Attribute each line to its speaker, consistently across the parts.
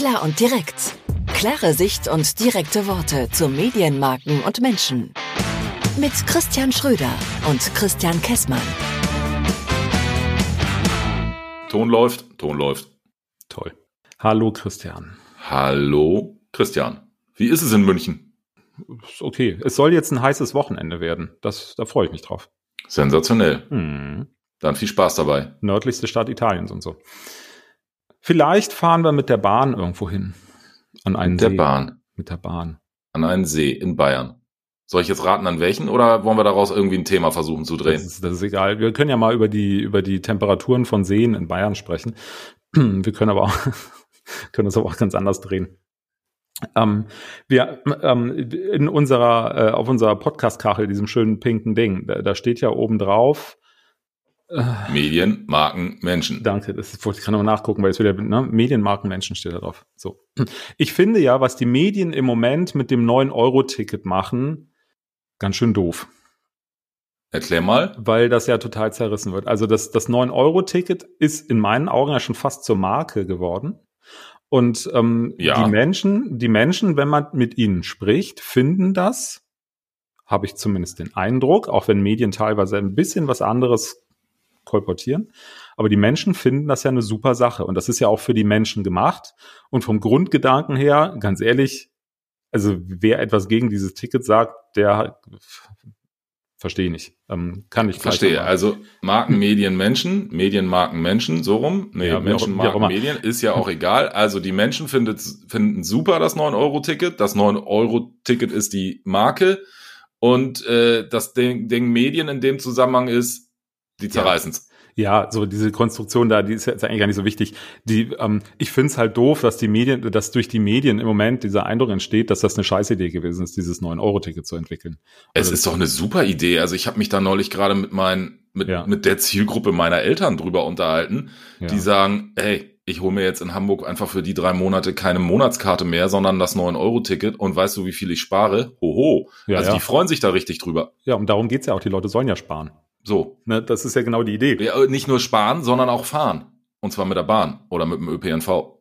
Speaker 1: Klar und direkt. Klare Sicht und direkte Worte zu Medienmarken und Menschen. Mit Christian Schröder und Christian Kessmann.
Speaker 2: Ton läuft, Ton läuft.
Speaker 3: Toll. Hallo Christian.
Speaker 2: Hallo Christian. Wie ist es in München?
Speaker 3: Ist okay. Es soll jetzt ein heißes Wochenende werden. Das, da freue ich mich drauf.
Speaker 2: Sensationell.
Speaker 3: Hm.
Speaker 2: Dann viel Spaß dabei.
Speaker 3: Nördlichste Stadt Italiens und so. Vielleicht fahren wir mit der Bahn irgendwo hin. An einen
Speaker 2: Mit der
Speaker 3: See.
Speaker 2: Bahn.
Speaker 3: Mit der Bahn.
Speaker 2: An einen See in Bayern. Soll ich jetzt raten, an welchen oder wollen wir daraus irgendwie ein Thema versuchen zu
Speaker 3: Das
Speaker 2: drehen?
Speaker 3: ist, das ist egal. Wir können ja mal über die, über die Temperaturen von Seen in Bayern sprechen. Wir können aber auch, können das aber auch ganz anders drehen. Ähm, wir, ähm, in unserer, äh, auf unserer Podcast-Kachel, diesem schönen pinken Ding, da, da steht ja oben drauf,
Speaker 2: Medien, Marken, Menschen.
Speaker 3: Danke, das wollte ich gerade noch nachgucken, weil es wieder ne, Medienmarkenmenschen steht da drauf. So. Ich finde ja, was die Medien im Moment mit dem 9-Euro-Ticket machen, ganz schön doof,
Speaker 2: Erklär mal.
Speaker 3: weil das ja total zerrissen wird. Also das, das 9-Euro-Ticket ist in meinen Augen ja schon fast zur Marke geworden. Und ähm,
Speaker 2: Ja.
Speaker 3: die Menschen, die Menschen, wenn man mit ihnen spricht, finden das, habe ich zumindest den Eindruck, auch wenn Medien teilweise ein bisschen was anderes kolportieren. Aber die Menschen finden das ja eine super Sache. Und das ist ja auch für die Menschen gemacht. Und vom Grundgedanken her, ganz ehrlich, also wer etwas gegen dieses Ticket sagt, der verstehe ich nicht. Ähm, kann ich
Speaker 2: Verstehe. Also Marken, Medien, Menschen, Medien, Marken, Menschen, so rum. Nee,
Speaker 3: Ja,
Speaker 2: Menschen,
Speaker 3: auch
Speaker 2: Marken. Medien, ist ja auch egal. Also die Menschen findet, finden super das 9-Euro-Ticket. Das 9-Euro-Ticket ist die Marke. Und äh, das Ding, Ding Medien in dem Zusammenhang ist, die zerreißen's.
Speaker 3: Ja, so diese Konstruktion da, die ist jetzt eigentlich gar nicht so wichtig. Die, ähm, ich finde es halt doof, dass die Medien, dass durch die Medien im Moment dieser Eindruck entsteht, dass das eine Scheißidee gewesen ist, dieses 9-Euro-Ticket zu entwickeln.
Speaker 2: Es
Speaker 3: Also
Speaker 2: ist doch eine super Idee. Also ich habe mich da neulich gerade mit meinen, mit,
Speaker 3: Ja.
Speaker 2: mit der Zielgruppe meiner Eltern drüber unterhalten,
Speaker 3: Ja.
Speaker 2: die sagen, hey, ich hole mir jetzt in Hamburg einfach für die drei Monate keine Monatskarte mehr, sondern das 9-Euro-Ticket und weißt du, wie viel ich spare? Hoho.
Speaker 3: Ja,
Speaker 2: also
Speaker 3: ja.
Speaker 2: die freuen sich da richtig drüber.
Speaker 3: ja, und darum geht's ja auch. Die Leute sollen ja sparen.
Speaker 2: So.
Speaker 3: Ne, das ist ja genau die Idee.
Speaker 2: Ja, nicht nur sparen, sondern auch fahren. Und zwar mit der Bahn oder mit dem ÖPNV.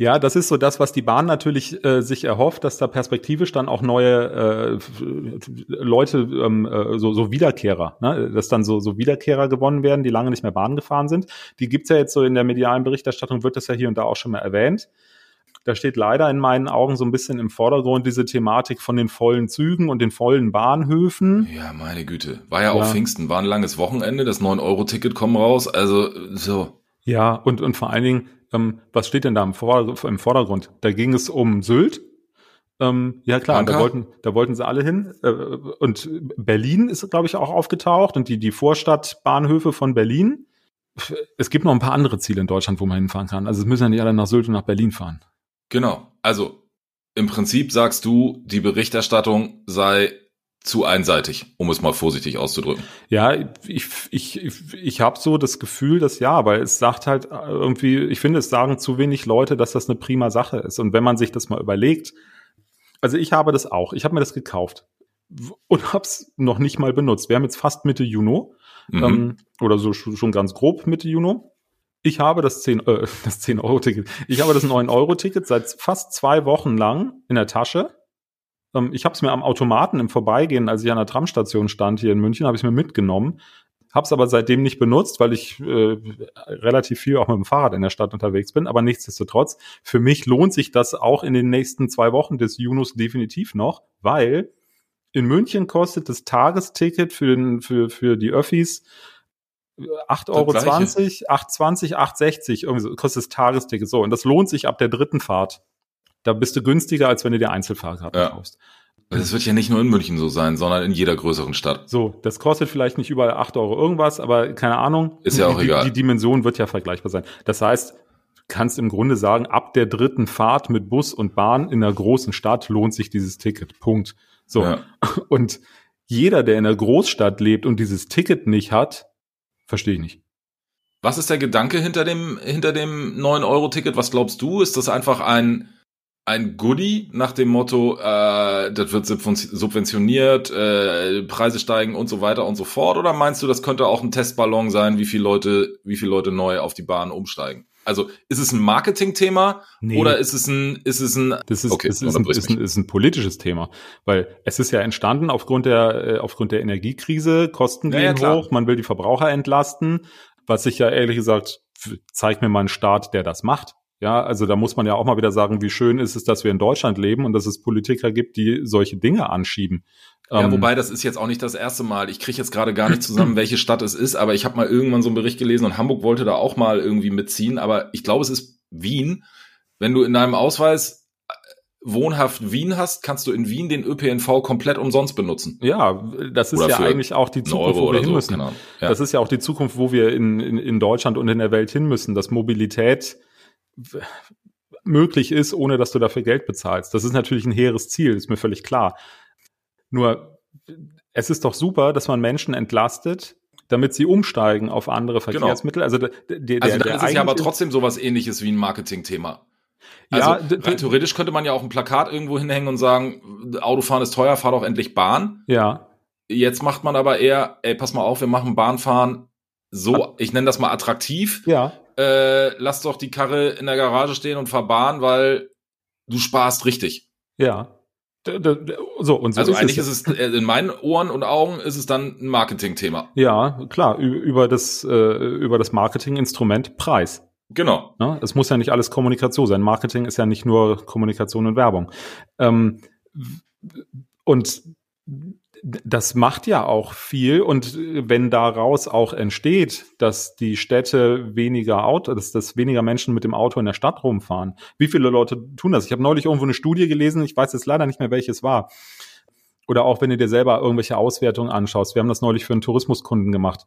Speaker 3: Ja, das ist so das, was die Bahn natürlich äh, sich erhofft, dass da perspektivisch dann auch neue äh, Leute, ähm, äh, so, so Wiederkehrer, ne? dass dann so, so Wiederkehrer gewonnen werden, die lange nicht mehr Bahn gefahren sind. Die gibt's ja jetzt so in der medialen Berichterstattung, wird das ja hier und da auch schon mal erwähnt. Da steht leider in meinen Augen so ein bisschen im Vordergrund diese Thematik von den vollen Zügen und den vollen Bahnhöfen.
Speaker 2: Ja, meine Güte. War ja,
Speaker 3: Ja.
Speaker 2: auch Pfingsten, war ein langes Wochenende, das 9-Euro-Ticket kommt raus. Also so.
Speaker 3: Ja, und, und vor allen Dingen, ähm, was steht denn da im, Vor im Vordergrund? Da ging es um Sylt. Ähm, ja klar, da wollten, da wollten sie alle hin. Äh, und Berlin ist, glaube ich, auch aufgetaucht und die, die Vorstadtbahnhöfe von Berlin. Es gibt noch ein paar andere Ziele in Deutschland, wo man hinfahren kann. Also es müssen ja nicht alle nach Sylt und nach Berlin fahren.
Speaker 2: Genau. Also im Prinzip sagst du, die Berichterstattung sei zu einseitig, um es mal vorsichtig auszudrücken.
Speaker 3: Ja, ich, ich, ich, ich habe so das Gefühl, dass ja, weil es sagt halt irgendwie, ich finde, es sagen zu wenig Leute, dass das eine prima Sache ist. Und wenn man sich das mal überlegt, also ich habe das auch, ich habe mir das gekauft und habe es noch nicht mal benutzt. Wir haben jetzt fast Mitte Juni
Speaker 2: Mhm.
Speaker 3: ähm, oder so sch- schon ganz grob Mitte Juni. Ich habe das 10, äh, das 10 Euro Ticket. Ich habe das 9 Euro Ticket seit fast zwei Wochen lang in der Tasche. Ähm, ich habe es mir am Automaten im Vorbeigehen, als ich an der Tramstation stand hier in München, habe ich mir mitgenommen. Habe es aber seitdem nicht benutzt, weil ich äh, relativ viel auch mit dem Fahrrad in der Stadt unterwegs bin. Aber nichtsdestotrotz, für mich lohnt sich das auch in den nächsten zwei Wochen des Junus definitiv noch, weil in München kostet das Tagesticket für, den, für, für die Öffis 8,20 Euro,
Speaker 2: gleiche.
Speaker 3: 8,20, 8,60 irgendwie so, kostet das Tagesticket. So, und das lohnt sich ab der dritten Fahrt. Da bist du günstiger, als wenn du dir Einzelfahrkarten
Speaker 2: Ja.
Speaker 3: kaufst.
Speaker 2: Das wird ja nicht nur in München so sein, sondern in jeder größeren Stadt.
Speaker 3: So, das kostet vielleicht nicht überall 8 Euro irgendwas, aber keine Ahnung.
Speaker 2: Ist ja auch
Speaker 3: die,
Speaker 2: egal.
Speaker 3: Die, die Dimension wird ja vergleichbar sein. Das heißt, kannst im Grunde sagen, ab der dritten Fahrt mit Bus und Bahn in einer großen Stadt lohnt sich dieses Ticket. Punkt. So.
Speaker 2: Ja.
Speaker 3: Und jeder, der in einer Großstadt lebt und dieses Ticket nicht hat, verstehe ich nicht.
Speaker 2: Was ist der Gedanke hinter dem, hinter dem 9-Euro-Ticket? Was glaubst du? Ist das einfach ein, ein Goodie nach dem Motto, äh, das wird subven- subventioniert, äh, Preise steigen und so weiter und so fort? Oder meinst du, das könnte auch ein Testballon sein, wie viele Leute, wie viele Leute neu auf die Bahn umsteigen? Also ist es ein Marketingthema
Speaker 3: Nee.
Speaker 2: oder ist es ein, ist es ein,
Speaker 3: Das ist,
Speaker 2: Okay,
Speaker 3: das ist, ein, ist, ein, ist ein politisches Thema, weil es ist ja entstanden aufgrund der äh, aufgrund der Energiekrise, Kosten
Speaker 2: Ja, ja,
Speaker 3: gehen
Speaker 2: klar.
Speaker 3: hoch, man will die Verbraucher entlasten, was sich ja ehrlich gesagt, f- zeig mir mal einen Staat, der das macht. Ja, also da muss man ja auch mal wieder sagen, wie schön ist es, dass wir in Deutschland leben und dass es Politiker gibt, die solche Dinge anschieben.
Speaker 2: ja,
Speaker 3: Ähm,
Speaker 2: wobei das ist jetzt auch nicht das erste Mal. Ich kriege jetzt gerade gar nicht zusammen, welche Stadt es ist, aber ich habe mal irgendwann so einen Bericht gelesen und Hamburg wollte da auch mal irgendwie mitziehen, aber ich glaube, es ist Wien. Wenn du in deinem Ausweis äh, wohnhaft Wien hast, kannst du in Wien den ÖPNV komplett umsonst benutzen.
Speaker 3: ja, das ist
Speaker 2: Oder
Speaker 3: ja eigentlich auch die Zukunft, wo wir hin
Speaker 2: so,
Speaker 3: müssen.
Speaker 2: Ahnung. Ja.
Speaker 3: Das ist ja auch die Zukunft, wo wir in, in, in Deutschland und in der Welt hin müssen, dass Mobilität möglich ist, ohne dass du dafür Geld bezahlst. Das ist natürlich ein hehres Ziel, ist mir völlig klar. Nur, es ist doch super, dass man Menschen entlastet, damit sie umsteigen auf andere Verkehrsmittel. Also, der, der,
Speaker 2: Also
Speaker 3: der,
Speaker 2: ist es ja aber trotzdem sowas ähnliches wie ein Marketingthema. Also
Speaker 3: Ja,
Speaker 2: rein theoretisch könnte man ja auch ein Plakat irgendwo hinhängen und sagen, Autofahren ist teuer, fahr doch endlich Bahn.
Speaker 3: Ja,
Speaker 2: Jetzt macht man aber eher, ey, pass mal auf, wir machen Bahnfahren so, ich nenne das mal attraktiv.
Speaker 3: ja,
Speaker 2: Äh, lass doch die Karre in der Garage stehen und Bahn, weil du sparst richtig.
Speaker 3: ja. So, und so
Speaker 2: also
Speaker 3: ist
Speaker 2: eigentlich
Speaker 3: es.
Speaker 2: ist es, äh, in meinen Ohren und Augen ist es dann ein Marketingthema.
Speaker 3: Ja, klar, über das, äh, über das Marketinginstrument Preis.
Speaker 2: Genau.
Speaker 3: Ne? Es muss ja nicht alles Kommunikation sein. Marketing ist ja nicht nur Kommunikation und Werbung. Ähm, und das macht ja auch viel. Und wenn daraus auch entsteht, dass die Städte weniger Auto, dass, dass weniger Menschen mit dem Auto in der Stadt rumfahren. Wie viele Leute tun das? Ich habe neulich irgendwo eine Studie gelesen, ich weiß jetzt leider nicht mehr, welches war. Oder auch wenn du dir selber irgendwelche Auswertungen anschaust. Wir haben das neulich für einen Tourismuskunden gemacht.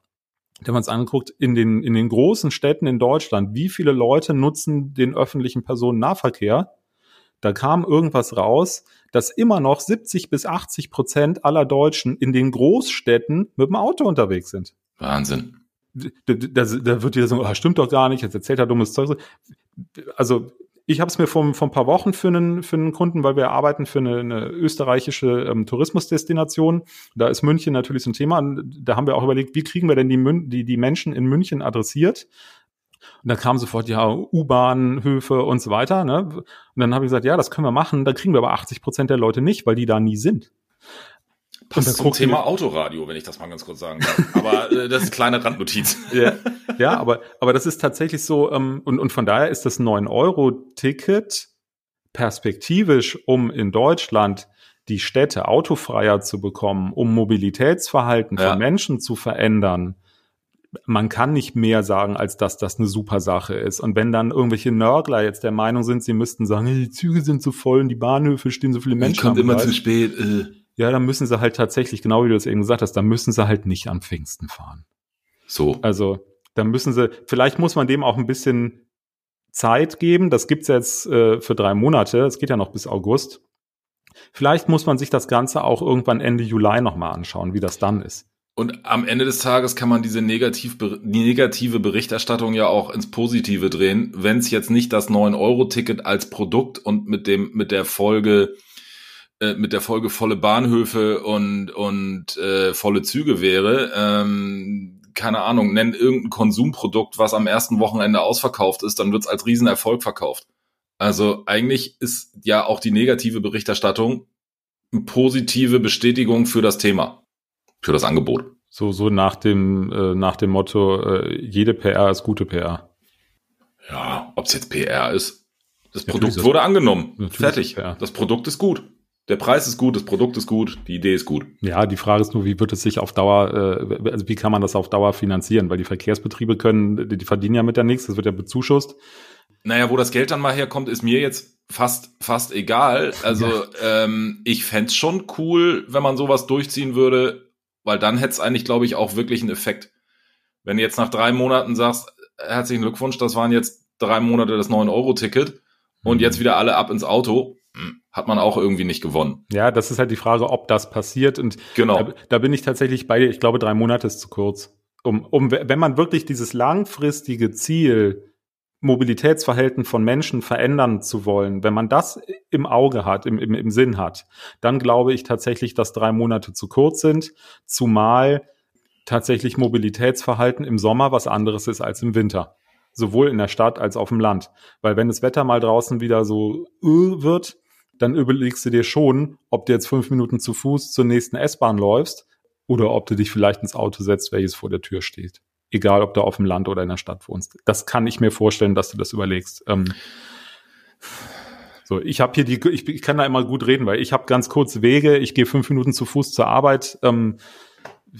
Speaker 3: Da haben wir uns angeguckt, in den, in den großen Städten in Deutschland, wie viele Leute nutzen den öffentlichen Personennahverkehr? Da kam irgendwas raus, dass immer noch 70 bis 80 Prozent aller Deutschen in den Großstädten mit dem Auto unterwegs sind.
Speaker 2: Wahnsinn.
Speaker 3: Da, da, da wird wieder so, ah, stimmt doch gar nicht, jetzt erzählt er dummes Zeug. Also ich habe es mir vor, vor ein paar Wochen für einen, für einen Kunden, weil wir arbeiten für eine, eine österreichische ähm, Tourismusdestination. Da ist München natürlich so ein Thema. Da haben wir auch überlegt, wie kriegen wir denn die, Mün die, die Menschen in München adressiert? Und da kam sofort, ja, U-Bahnhöfe und so weiter. Ne? Und dann habe ich gesagt, ja, das können wir machen. Da kriegen wir aber 80 Prozent der Leute nicht, weil die da nie sind.
Speaker 2: Passt zum Thema
Speaker 3: wir-
Speaker 2: Autoradio, wenn ich das mal ganz kurz sagen darf. Aber äh, das ist eine kleine Randnotiz.
Speaker 3: Ja, ja aber, aber das ist tatsächlich so, ähm, und, und von daher ist das 9-Euro-Ticket perspektivisch, um in Deutschland die Städte autofreier zu bekommen, um Mobilitätsverhalten
Speaker 2: Ja.
Speaker 3: von Menschen zu verändern. Man kann nicht mehr sagen, als dass das eine super Sache ist. Und wenn dann irgendwelche Nörgler jetzt der Meinung sind, sie müssten sagen, die Züge sind so voll und die Bahnhöfe stehen so viele Menschen am Gleis.
Speaker 2: spät. Äh.
Speaker 3: Ja, dann müssen sie halt tatsächlich, genau wie du das eben gesagt hast, dann müssen sie halt nicht am Pfingsten fahren.
Speaker 2: So.
Speaker 3: Also da müssen sie, vielleicht muss man dem auch ein bisschen Zeit geben. Das gibt's jetzt äh, für drei Monate. Es geht ja noch bis August. Vielleicht muss man sich das Ganze auch irgendwann Ende Juli nochmal anschauen, wie das dann ist.
Speaker 2: Und am Ende des Tages kann man diese negativ, negative Berichterstattung ja auch ins Positive drehen, wenn es jetzt nicht das 9-Euro-Ticket als Produkt und mit dem, mit der Folge, äh, mit der Folge volle Bahnhöfe und, und äh, volle Züge wäre. Ähm, keine Ahnung, nenn irgendein Konsumprodukt, was am ersten Wochenende ausverkauft ist, dann wird's als Riesenerfolg verkauft. Also eigentlich ist ja auch die negative Berichterstattung eine positive Bestätigung für das Thema für das Angebot.
Speaker 3: So, so nach dem, äh, nach dem Motto, äh, jede PR ist gute PR.
Speaker 2: Ja, ob es jetzt PR ist. Das
Speaker 3: Natürlich
Speaker 2: Produkt wurde angenommen. Fertig. Das Produkt ist gut. Der Preis ist gut, das Produkt ist gut, die Idee ist gut.
Speaker 3: Ja, die Frage ist nur, wie wird es sich auf Dauer, äh, also wie kann man das auf Dauer finanzieren? Weil die Verkehrsbetriebe können, die, die verdienen ja mit der nichts, das wird ja bezuschusst.
Speaker 2: Naja, wo das Geld dann mal herkommt, ist mir jetzt fast, fast egal. Also ähm, ich fänd's schon cool, wenn man sowas durchziehen würde, weil dann hätte es eigentlich, glaube ich, auch wirklich einen Effekt. Wenn du jetzt nach drei Monaten sagst, herzlichen Glückwunsch, das waren jetzt drei Monate das 9-Euro-Ticket und
Speaker 3: Mhm.
Speaker 2: jetzt wieder alle ab ins Auto, hm, hat man auch irgendwie nicht gewonnen.
Speaker 3: Ja, das ist halt die Frage, ob das passiert. Und
Speaker 2: Genau.
Speaker 3: Da, da bin ich tatsächlich bei dir. Ich glaube, drei Monate ist zu kurz. Um, um, wenn man wirklich dieses langfristige Ziel, Mobilitätsverhalten von Menschen verändern zu wollen, wenn man das im Auge hat, im, im, im Sinn hat, dann glaube ich tatsächlich, dass drei Monate zu kurz sind, zumal tatsächlich Mobilitätsverhalten im Sommer was anderes ist als im Winter. sowohl in der Stadt als auch auf dem Land. Weil wenn das Wetter mal draußen wieder so äh, wird, dann überlegst du dir schon, ob du jetzt fünf Minuten zu Fuß zur nächsten S-Bahn läufst oder ob du dich vielleicht ins Auto setzt, welches vor der Tür steht. Egal, ob du auf dem Land oder in der Stadt wohnst. Das kann ich mir vorstellen, dass du das überlegst. Ähm, so, ich habe hier die, ich, ich kann da immer gut reden, weil ich habe ganz kurze Wege. Ich gehe fünf Minuten zu Fuß zur Arbeit. Ähm,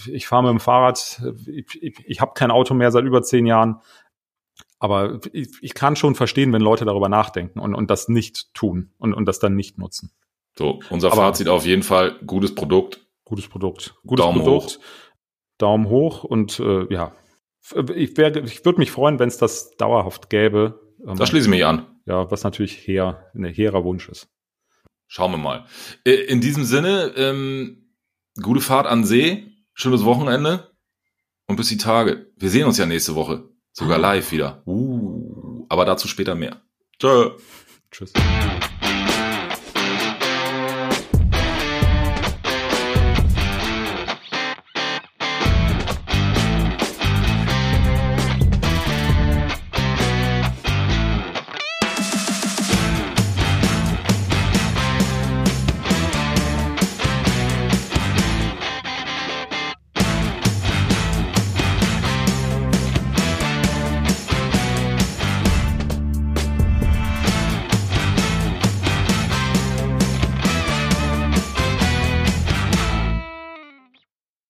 Speaker 3: ich fahre mit dem Fahrrad. Ich, ich, ich habe kein Auto mehr seit über zehn Jahren. Aber ich, ich kann schon verstehen, wenn Leute darüber nachdenken und, und das nicht tun und, und das dann nicht nutzen.
Speaker 2: So, unser Aber Fazit auf jeden Fall, gutes Produkt.
Speaker 3: Gutes Produkt. Gutes
Speaker 2: Daumen
Speaker 3: Produkt.
Speaker 2: hoch.
Speaker 3: Daumen hoch und äh, ja. Ich, wär, ich würde mich freuen, wenn es das dauerhaft gäbe.
Speaker 2: Ähm, da schließe ich mich an.
Speaker 3: Ja, was natürlich her, ein hehrer Wunsch ist.
Speaker 2: Schauen wir mal. Äh, in diesem Sinne, ähm, gute Fahrt an See, schönes Wochenende und bis die Tage. Wir sehen uns ja nächste Woche. Sogar live wieder. Uh, aber dazu später mehr.
Speaker 3: Tschö. Tschüss.